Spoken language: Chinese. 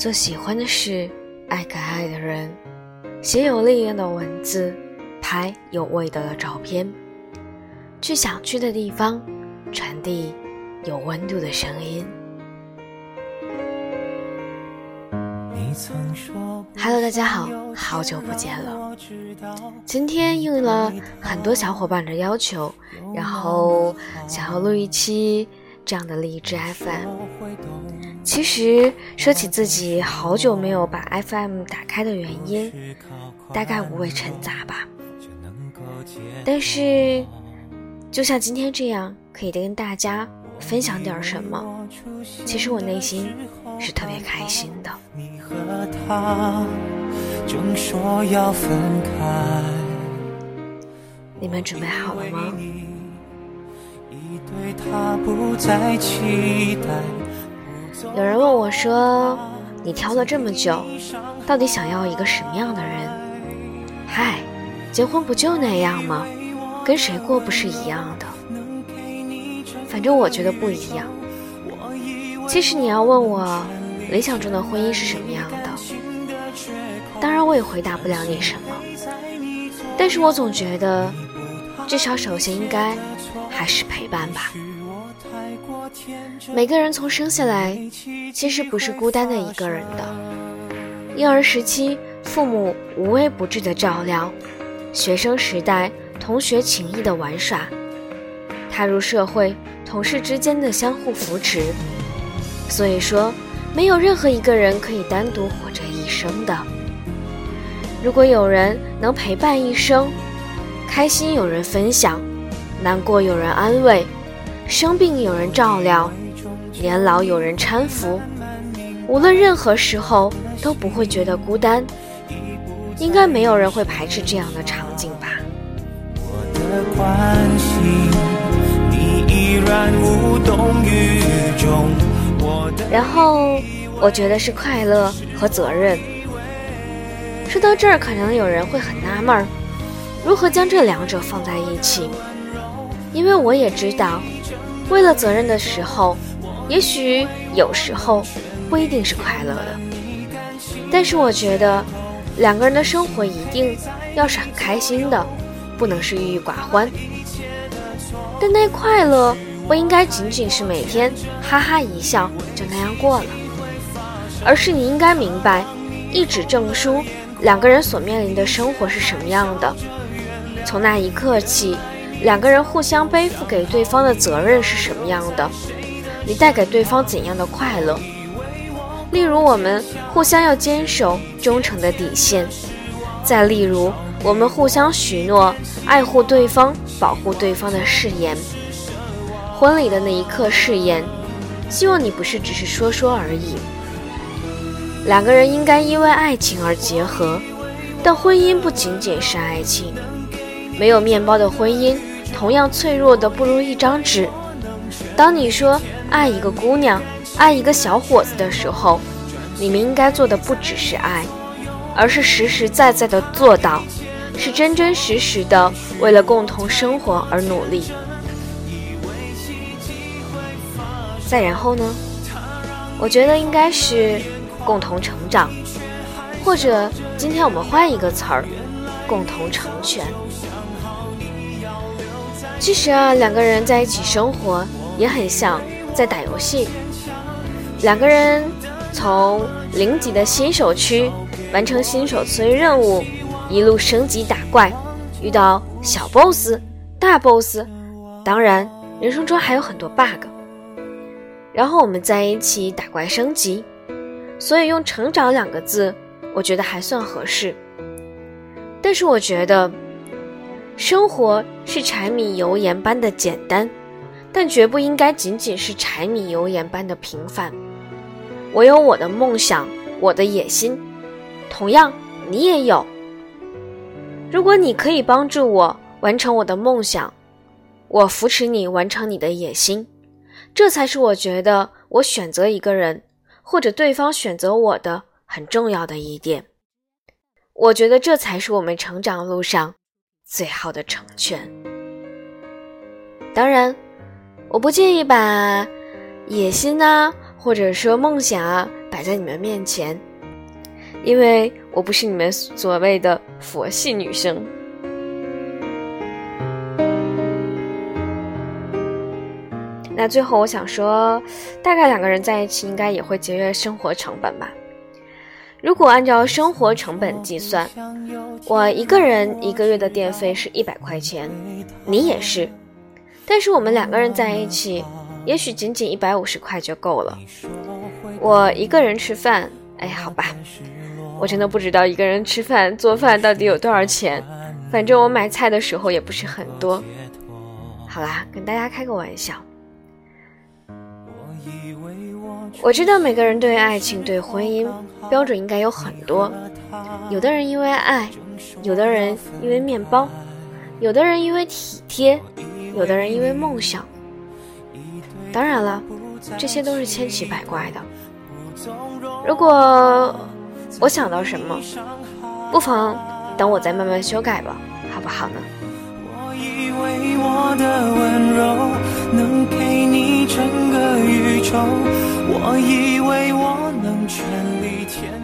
做喜欢的事，爱可爱的人，写有力量的文字，拍有味道的照片，去想去的地方，传递有温度的声音。Hello，大家好，好久不见了。今天应了很多小伙伴的要求，然后想要录一期这样的励志 FM。其实说起自己好久没有把 FM 打开的原因，大概五味陈杂吧。但是，就像今天这样，可以跟大家分享点什么，其实我内心是特别开心的。你们准备好了吗？有人问我说：“你挑了这么久，到底想要一个什么样的人？”嗨，结婚不就那样吗？跟谁过不是一样的？反正我觉得不一样。其实你要问我理想中的婚姻是什么样的，当然我也回答不了你什么。但是我总觉得，至少首先应该还是陪伴吧。每个人从生下来，其实不是孤单的一个人的。婴儿时期，父母无微不至的照料；学生时代，同学情谊的玩耍；踏入社会，同事之间的相互扶持。所以说，没有任何一个人可以单独活着一生的。如果有人能陪伴一生，开心有人分享，难过有人安慰。生病有人照料，年老有人搀扶，无论任何时候都不会觉得孤单。应该没有人会排斥这样的场景吧。然后我觉得是快乐和责任。说到这儿，可能有人会很纳闷儿，如何将这两者放在一起？因为我也知道。为了责任的时候，也许有时候不一定是快乐的，但是我觉得两个人的生活一定要是很开心的，不能是郁郁寡欢。但那快乐不应该仅仅是每天哈哈一笑就那样过了，而是你应该明白，一纸证书，两个人所面临的生活是什么样的，从那一刻起。两个人互相背负给对方的责任是什么样的？你带给对方怎样的快乐？例如，我们互相要坚守忠诚的底线；再例如，我们互相许诺爱护对方、保护对方的誓言。婚礼的那一刻誓言，希望你不是只是说说而已。两个人应该因为爱情而结合，但婚姻不仅仅是爱情。没有面包的婚姻。同样脆弱的不如一张纸。当你说爱一个姑娘、爱一个小伙子的时候，你们应该做的不只是爱，而是实实在在的做到，是真真实实的为了共同生活而努力。再然后呢？我觉得应该是共同成长，或者今天我们换一个词儿，共同成全。其实啊，两个人在一起生活也很像在打游戏。两个人从零级的新手区完成新手村任务，一路升级打怪，遇到小 boss、大 boss，当然人生中还有很多 bug。然后我们在一起打怪升级，所以用“成长”两个字，我觉得还算合适。但是我觉得。生活是柴米油盐般的简单，但绝不应该仅仅是柴米油盐般的平凡。我有我的梦想，我的野心，同样你也有。如果你可以帮助我完成我的梦想，我扶持你完成你的野心，这才是我觉得我选择一个人，或者对方选择我的很重要的一点。我觉得这才是我们成长路上。最好的成全。当然，我不介意把野心啊，或者说梦想啊，摆摆在你们面前，因为我不是你们所谓的佛系女生。那最后我想说，大概两个人在一起应该也会节约生活成本吧。如果按照生活成本计算，我一个人一个月的电费是一百块钱，你也是。但是我们两个人在一起，也许仅仅一百五十块就够了。我一个人吃饭，哎，好吧，我真的不知道一个人吃饭做饭到底有多少钱。反正我买菜的时候也不是很多。好啦，跟大家开个玩笑。我知道每个人对爱情、对婚姻标准应该有很多，有的人因为爱，有的人因为面包，有的人因为体贴，有的人因为梦想。当然了，这些都是千奇百怪的。如果我想到什么，不妨等我再慢慢修改吧，好不好呢？我以为我的温柔能给你整个我以为我能全力填。